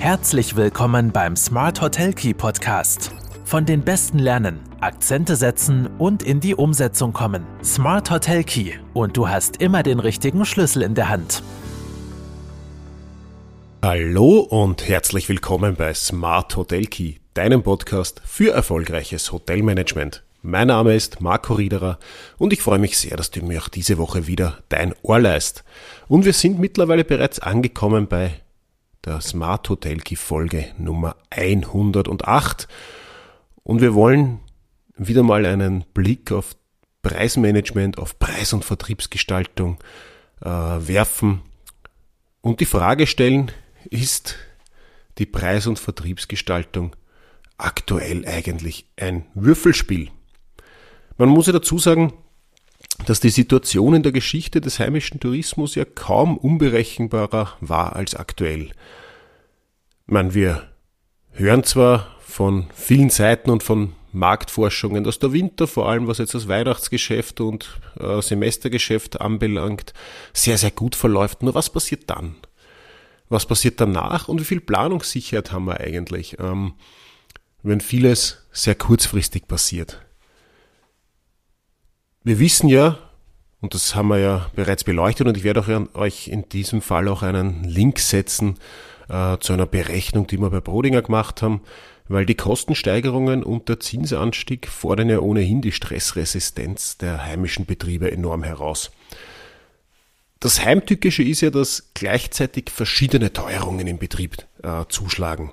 Herzlich willkommen beim Smart Hotel Key Podcast. Von den Besten lernen, Akzente setzen und in die Umsetzung kommen. Smart Hotel Key und du hast immer den richtigen Schlüssel in der Hand. Hallo und herzlich willkommen bei Smart Hotel Key, deinem Podcast für erfolgreiches Hotelmanagement. Mein Name ist Marco Riederer und ich freue mich sehr, dass du mir auch diese Woche wieder dein Ohr leist. Und wir sind mittlerweile bereits angekommen bei der Smart Hotel Key Folge Nummer 108 und wir wollen wieder mal einen Blick auf Preismanagement, auf Preis- und Vertriebsgestaltung äh, werfen und die Frage stellen, ist die Preis- und Vertriebsgestaltung aktuell eigentlich ein Würfelspiel? Man muss ja dazu sagen, dass die Situation in der Geschichte des heimischen Tourismus ja kaum unberechenbarer war als aktuell. Man, wir hören zwar von vielen Seiten und von Marktforschungen, dass der Winter, vor allem was jetzt das Weihnachtsgeschäft und äh, Semestergeschäft anbelangt, sehr, sehr gut verläuft. Nur was passiert dann? Was passiert danach und wie viel Planungssicherheit haben wir eigentlich, ähm, wenn vieles sehr kurzfristig passiert? Wir wissen ja, und das haben wir ja bereits beleuchtet, und ich werde auch euch in diesem Fall auch einen Link setzen äh, zu einer Berechnung, die wir bei Brodinger gemacht haben, weil die Kostensteigerungen und der Zinsanstieg fordern ja ohnehin die Stressresistenz der heimischen Betriebe enorm heraus. Das Heimtückische ist ja, dass gleichzeitig verschiedene Teuerungen im Betrieb äh, zuschlagen.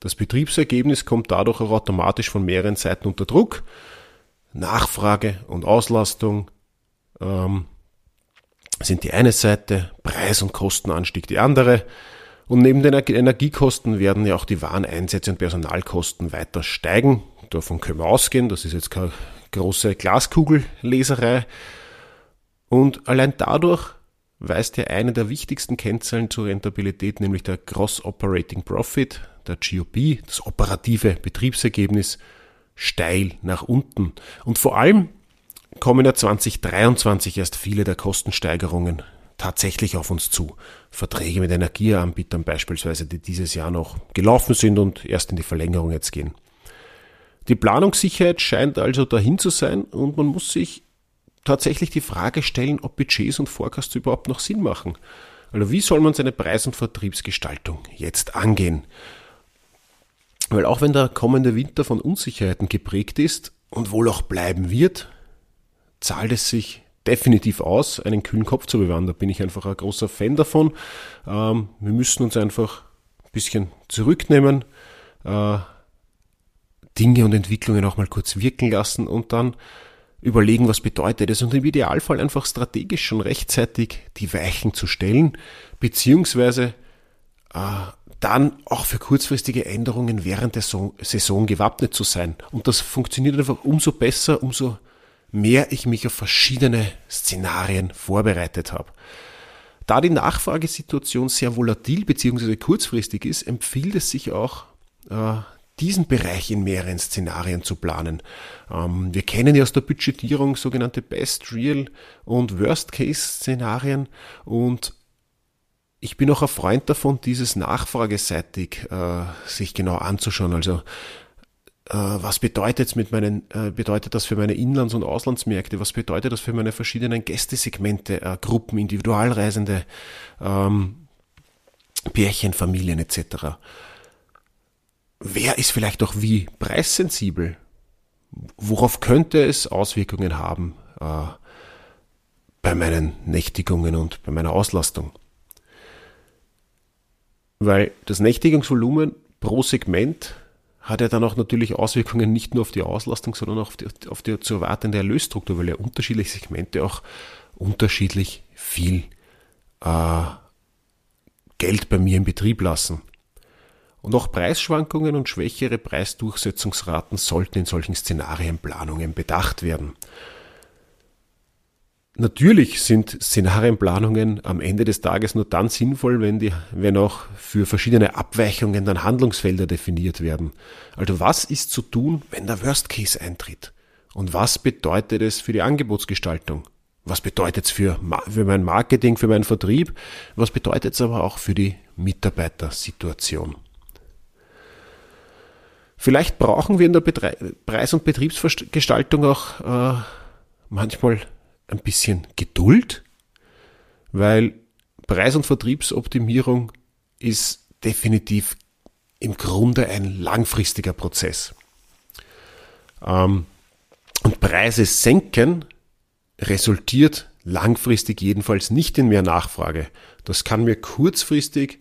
Das Betriebsergebnis kommt dadurch auch automatisch von mehreren Seiten unter Druck Nachfrage und Auslastung ähm, sind die eine Seite, Preis- und Kostenanstieg die andere. Und neben den Energiekosten werden ja auch die Wareneinsätze und Personalkosten weiter steigen. Davon können wir ausgehen. Das ist jetzt keine große Glaskugelleserei. Und allein dadurch weist ja eine der wichtigsten Kennzahlen zur Rentabilität, nämlich der Gross Operating Profit, der GOP, das operative Betriebsergebnis, steil nach unten. Und vor allem kommen ja 2023 erst viele der Kostensteigerungen tatsächlich auf uns zu. Verträge mit Energieanbietern beispielsweise, die dieses Jahr noch gelaufen sind und erst in die Verlängerung jetzt gehen. Die Planungssicherheit scheint also dahin zu sein und man muss sich tatsächlich die Frage stellen, ob Budgets und Forecasts überhaupt noch Sinn machen. Also wie soll man seine Preis- und Vertriebsgestaltung jetzt angehen? Weil auch wenn der kommende Winter von Unsicherheiten geprägt ist und wohl auch bleiben wird, zahlt es sich definitiv aus, einen kühlen Kopf zu bewahren. Da bin ich einfach ein großer Fan davon. Ähm, wir müssen uns einfach ein bisschen zurücknehmen, äh, Dinge und Entwicklungen auch mal kurz wirken lassen und dann überlegen, was bedeutet es und im Idealfall einfach strategisch schon rechtzeitig die Weichen zu stellen, beziehungsweise äh, dann auch für kurzfristige Änderungen während der Saison gewappnet zu sein. Und das funktioniert einfach umso besser, umso mehr ich mich auf verschiedene Szenarien vorbereitet habe. Da die Nachfragesituation sehr volatil bzw. kurzfristig ist, empfiehlt es sich auch, äh, diesen Bereich in mehreren Szenarien zu planen. Ähm, wir kennen ja aus der Budgetierung sogenannte Best, Real und Worst Case Szenarien und ich bin auch ein Freund davon, dieses nachfrageseitig äh, sich genau anzuschauen. Also äh, was bedeutet mit meinen, äh, bedeutet das für meine Inlands- und Auslandsmärkte? Was bedeutet das für meine verschiedenen Gästesegmente, äh, Gruppen, Individualreisende, ähm, Pärchen, Familien etc. Wer ist vielleicht auch wie preissensibel? Worauf könnte es Auswirkungen haben äh, bei meinen Nächtigungen und bei meiner Auslastung? Weil das Nächtigungsvolumen pro Segment hat ja dann auch natürlich Auswirkungen nicht nur auf die Auslastung, sondern auch auf die, auf die zu erwartende Erlösstruktur, weil ja unterschiedliche Segmente auch unterschiedlich viel äh, Geld bei mir im Betrieb lassen. Und auch Preisschwankungen und schwächere Preisdurchsetzungsraten sollten in solchen Szenarienplanungen bedacht werden. Natürlich sind Szenarienplanungen am Ende des Tages nur dann sinnvoll, wenn, die, wenn auch für verschiedene Abweichungen dann Handlungsfelder definiert werden. Also was ist zu tun, wenn der Worst Case eintritt? Und was bedeutet es für die Angebotsgestaltung? Was bedeutet es für, für mein Marketing, für meinen Vertrieb? Was bedeutet es aber auch für die Mitarbeitersituation? Vielleicht brauchen wir in der Betre Preis- und Betriebsgestaltung auch äh, manchmal ein bisschen Geduld, weil Preis- und Vertriebsoptimierung ist definitiv im Grunde ein langfristiger Prozess. Ähm, und Preise senken resultiert langfristig jedenfalls nicht in mehr Nachfrage. Das kann mir kurzfristig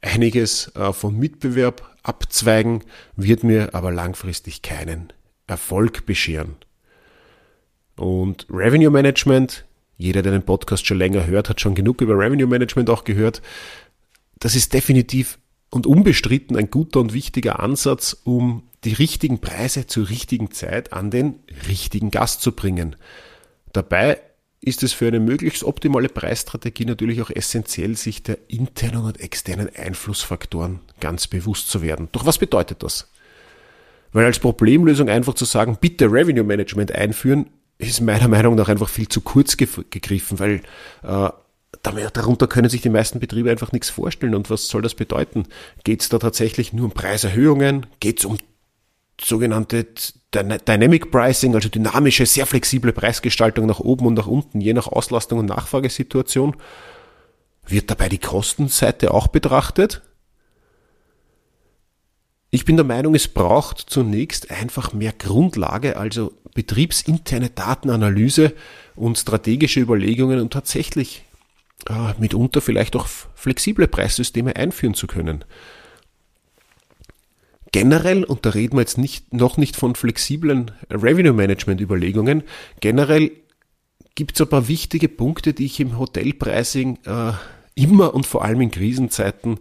einiges äh, vom Mitbewerb abzweigen, wird mir aber langfristig keinen Erfolg bescheren. Und Revenue Management, jeder, der den Podcast schon länger hört, hat schon genug über Revenue Management auch gehört. Das ist definitiv und unbestritten ein guter und wichtiger Ansatz, um die richtigen Preise zur richtigen Zeit an den richtigen Gast zu bringen. Dabei ist es für eine möglichst optimale Preisstrategie natürlich auch essentiell, sich der internen und externen Einflussfaktoren ganz bewusst zu werden. Doch was bedeutet das? Weil als Problemlösung einfach zu sagen, bitte Revenue Management einführen, ist meiner Meinung nach einfach viel zu kurz gegriffen, weil äh, darunter können sich die meisten Betriebe einfach nichts vorstellen. Und was soll das bedeuten? Geht es da tatsächlich nur um Preiserhöhungen? Geht es um sogenannte Dynamic Pricing, also dynamische, sehr flexible Preisgestaltung nach oben und nach unten, je nach Auslastung und Nachfragesituation? Wird dabei die Kostenseite auch betrachtet? Ich bin der Meinung, es braucht zunächst einfach mehr Grundlage, also betriebsinterne Datenanalyse und strategische Überlegungen und tatsächlich äh, mitunter vielleicht auch flexible Preissysteme einführen zu können. Generell, und da reden wir jetzt nicht, noch nicht von flexiblen Revenue Management Überlegungen, generell gibt es ein paar wichtige Punkte, die ich im Hotelpricing äh, immer und vor allem in Krisenzeiten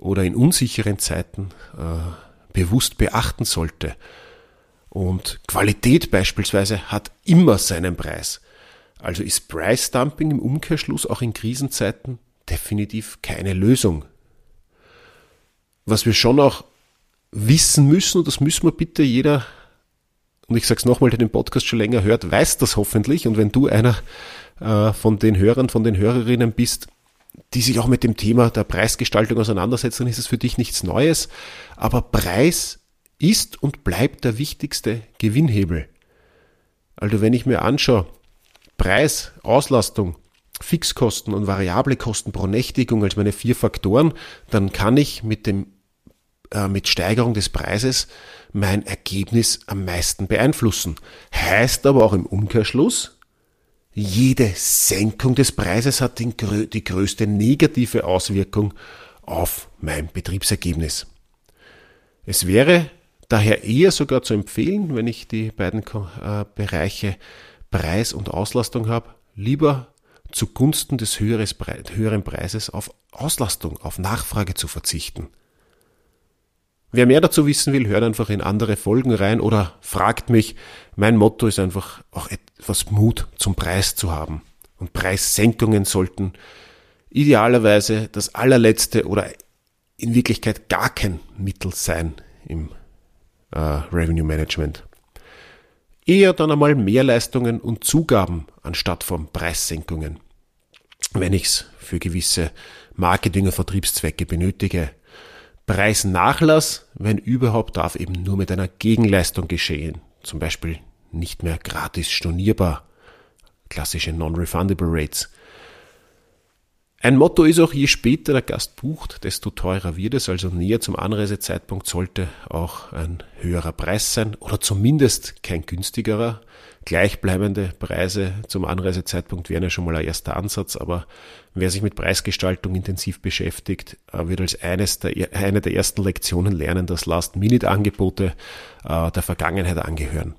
oder in unsicheren Zeiten äh, bewusst beachten sollte. Und Qualität beispielsweise hat immer seinen Preis. Also ist Price Dumping im Umkehrschluss auch in Krisenzeiten definitiv keine Lösung. Was wir schon auch wissen müssen, und das müssen wir bitte jeder, und ich sage es nochmal, der den Podcast schon länger hört, weiß das hoffentlich. Und wenn du einer äh, von den Hörern, von den Hörerinnen bist, die sich auch mit dem Thema der Preisgestaltung auseinandersetzen, ist es für dich nichts Neues. Aber Preis ist und bleibt der wichtigste Gewinnhebel. Also wenn ich mir anschaue, Preis, Auslastung, Fixkosten und variable Kosten pro Nächtigung als meine vier Faktoren, dann kann ich mit dem äh, mit Steigerung des Preises mein Ergebnis am meisten beeinflussen. Heißt aber auch im Umkehrschluss, jede Senkung des Preises hat die größte negative Auswirkung auf mein Betriebsergebnis. Es wäre daher eher sogar zu empfehlen, wenn ich die beiden äh, Bereiche Preis und Auslastung habe, lieber zugunsten des höheren Preises auf Auslastung, auf Nachfrage zu verzichten. Wer mehr dazu wissen will, hört einfach in andere Folgen rein oder fragt mich. Mein Motto ist einfach auch etwas Mut zum Preis zu haben. Und Preissenkungen sollten idealerweise das allerletzte oder in Wirklichkeit gar kein Mittel sein im äh, Revenue Management. Eher dann einmal Mehrleistungen und Zugaben anstatt von Preissenkungen. Wenn ich es für gewisse Marketing- und Vertriebszwecke benötige, Preisnachlass, wenn überhaupt, darf eben nur mit einer Gegenleistung geschehen. Zum Beispiel nicht mehr gratis stornierbar. Klassische Non-Refundable Rates. Ein Motto ist auch, je später der Gast bucht, desto teurer wird es, also näher zum Anreisezeitpunkt sollte auch ein höherer Preis sein oder zumindest kein günstigerer. Gleichbleibende Preise zum Anreisezeitpunkt wären ja schon mal ein erster Ansatz, aber wer sich mit Preisgestaltung intensiv beschäftigt, äh, wird als eines der, eine der ersten Lektionen lernen, dass Last-Minute-Angebote äh, der Vergangenheit angehören.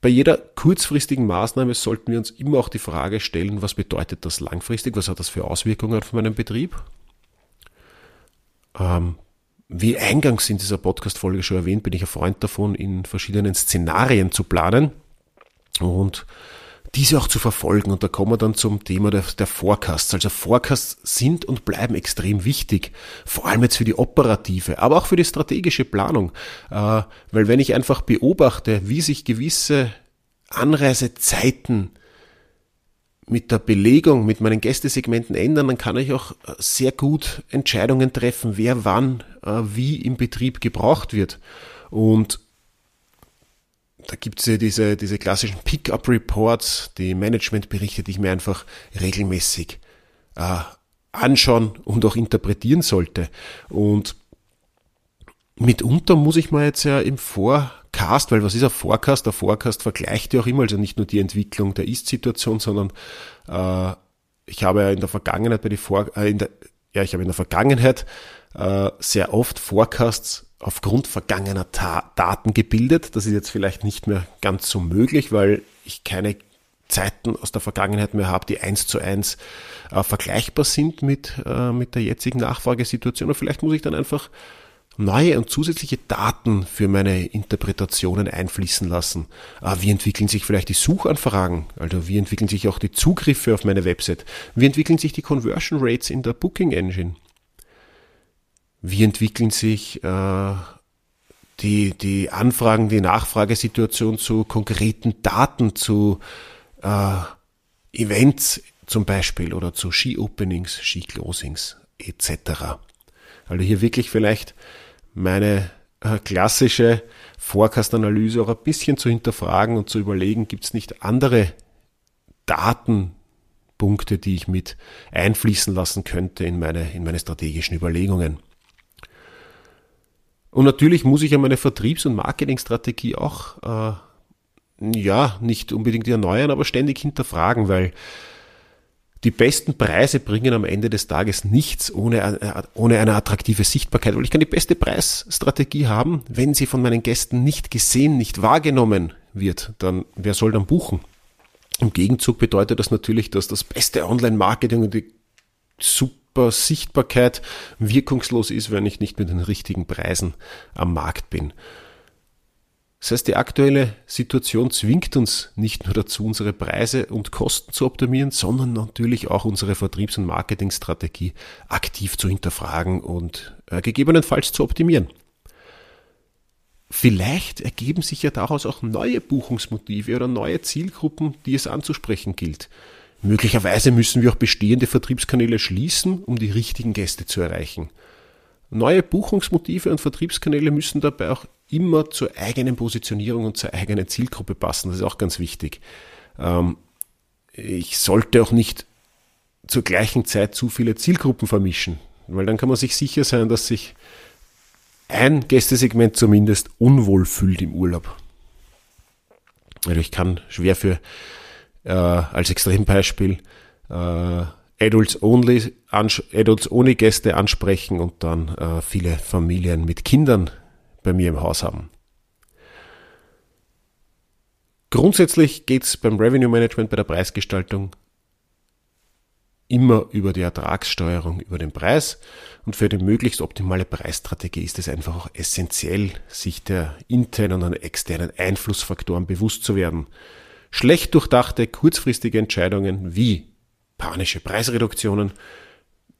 Bei jeder kurzfristigen Maßnahme sollten wir uns immer auch die Frage stellen, was bedeutet das langfristig, was hat das für Auswirkungen auf meinen Betrieb? Ähm, wie eingangs in dieser Podcast-Folge schon erwähnt, bin ich ein Freund davon, in verschiedenen Szenarien zu planen und diese auch zu verfolgen. Und da kommen wir dann zum Thema der, der Forecasts. Also Forecasts sind und bleiben extrem wichtig, vor allem jetzt für die operative, aber auch für die strategische Planung. Äh, weil wenn ich einfach beobachte, wie sich gewisse Anreisezeiten mit der Belegung, mit meinen Gästesegmenten ändern, dann kann ich auch äh, sehr gut Entscheidungen treffen, wer wann äh, wie im Betrieb gebraucht wird. Und da gibt es ja diese, diese klassischen Pick-up-Reports, die Managementberichte, die ich mir einfach regelmäßig äh, anschauen und auch interpretieren sollte. Und mitunter muss ich mal jetzt ja im Forecast, weil was ist ein Forecast? Der Forecast vergleicht ja auch immer, also nicht nur die Entwicklung der Ist-Situation, sondern äh, ich habe ja in der Vergangenheit bei die Vor äh, in der, ja, ich habe in der Vergangenheit äh, sehr oft Forecasts aufgrund vergangener Ta Daten gebildet. Das ist jetzt vielleicht nicht mehr ganz so möglich, weil ich keine Zeiten aus der Vergangenheit mehr habe, die eins zu eins äh, vergleichbar sind mit, äh, mit der jetzigen Nachfragesituation. Und vielleicht muss ich dann einfach neue und zusätzliche Daten für meine Interpretationen einfließen lassen. Äh, wie entwickeln sich vielleicht die Suchanfragen? Also wie entwickeln sich auch die Zugriffe auf meine Website? Wie entwickeln sich die Conversion Rates in der Booking Engine? Wie entwickeln sich äh, die, die Anfragen, die Nachfragesituation zu konkreten Daten, zu äh, Events zum Beispiel oder zu Ski-Openings, Ski-Closings etc. Also hier wirklich vielleicht meine äh, klassische Forecast-Analyse auch ein bisschen zu hinterfragen und zu überlegen, gibt es nicht andere Datenpunkte, die ich mit einfließen lassen könnte in meine, in meine strategischen Überlegungen. Und natürlich muss ich ja meine Vertriebs- und Marketingstrategie auch, äh, ja, nicht unbedingt erneuern, aber ständig hinterfragen, weil die besten Preise bringen am Ende des Tages nichts ohne, äh, ohne eine attraktive Sichtbarkeit, weil ich kann die beste Preisstrategie haben, wenn sie von meinen Gästen nicht gesehen, nicht wahrgenommen wird, dann wer soll dann buchen? Im Gegenzug bedeutet das natürlich, dass das beste Online-Marketing und die super Sichtbarkeit wirkungslos ist, wenn ich nicht mit den richtigen Preisen am Markt bin. Das heißt, die aktuelle Situation zwingt uns nicht nur dazu, unsere Preise und Kosten zu optimieren, sondern natürlich auch unsere Vertriebs- und Marketingstrategie aktiv zu hinterfragen und äh, gegebenenfalls zu optimieren. Vielleicht ergeben sich ja daraus auch neue Buchungsmotive oder neue Zielgruppen, die es anzusprechen gilt. Möglicherweise müssen wir auch bestehende Vertriebskanäle schließen, um die richtigen Gäste zu erreichen. Neue Buchungsmotive und Vertriebskanäle müssen dabei auch immer zur eigenen Positionierung und zur eigenen Zielgruppe passen. Das ist auch ganz wichtig. Ähm, ich sollte auch nicht zur gleichen Zeit zu viele Zielgruppen vermischen, weil dann kann man sich sicher sein, dass sich ein Gästesegment zumindest unwohl fühlt im Urlaub. Also ich kann schwer für, äh, als Extrembeispiel, äh, Adults only, Adults ohne Gäste ansprechen und dann äh, viele Familien mit Kindern bei mir im Haus haben. Grundsätzlich geht es beim Revenue Management, bei der Preisgestaltung immer über die Ertragssteuerung, über den Preis. Und für die möglichst optimale Preisstrategie ist es einfach auch essentiell, sich der internen und externen Einflussfaktoren bewusst zu werden. Schlecht durchdachte, kurzfristige Entscheidungen wie panische Preisreduktionen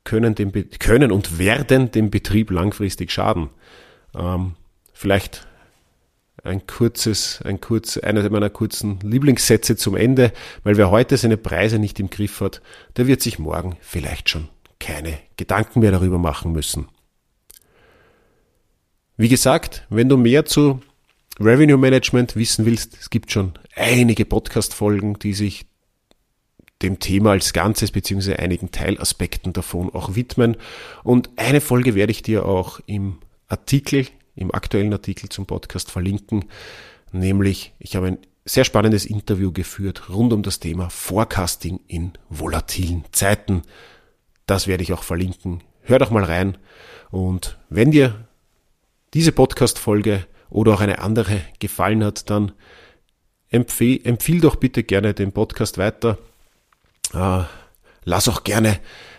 können, dem, können und werden dem Betrieb langfristig schaden. Ähm, vielleicht ein kurzes, ein kurz, einer meiner kurzen Lieblingssätze zum Ende, weil wer heute seine Preise nicht im Griff hat, der wird sich morgen vielleicht schon keine Gedanken mehr darüber machen müssen. Wie gesagt, wenn du mehr zu Revenue Management wissen willst, es gibt schon einige Podcast-Folgen, die sich dem Thema als Ganzes beziehungsweise einigen Teilaspekten davon auch widmen. Und eine Folge werde ich dir auch im Artikel, im aktuellen Artikel zum Podcast verlinken, nämlich ich habe ein sehr spannendes Interview geführt rund um das Thema Forecasting in volatilen Zeiten. Das werde ich auch verlinken. Hör doch mal rein. Und wenn dir diese Podcast-Folge oder auch eine andere gefallen hat, dann empfehl, empfiehl doch bitte gerne den Podcast weiter. Äh, lass auch gerne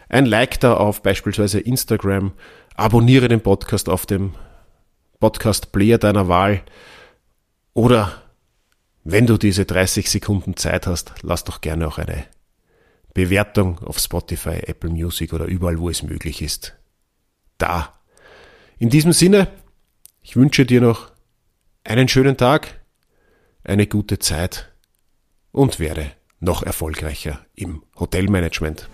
ein Like da auf beispielsweise Instagram. Abonniere den Podcast auf dem Podcast Player deiner Wahl. Oder wenn du diese 30 Sekunden Zeit hast, lass doch gerne auch eine Bewertung auf Spotify, Apple Music oder überall, wo es möglich ist, da. In diesem Sinne, ich wünsche dir noch einen schönen Tag, eine gute Zeit und werde noch erfolgreicher im Hotelmanagement.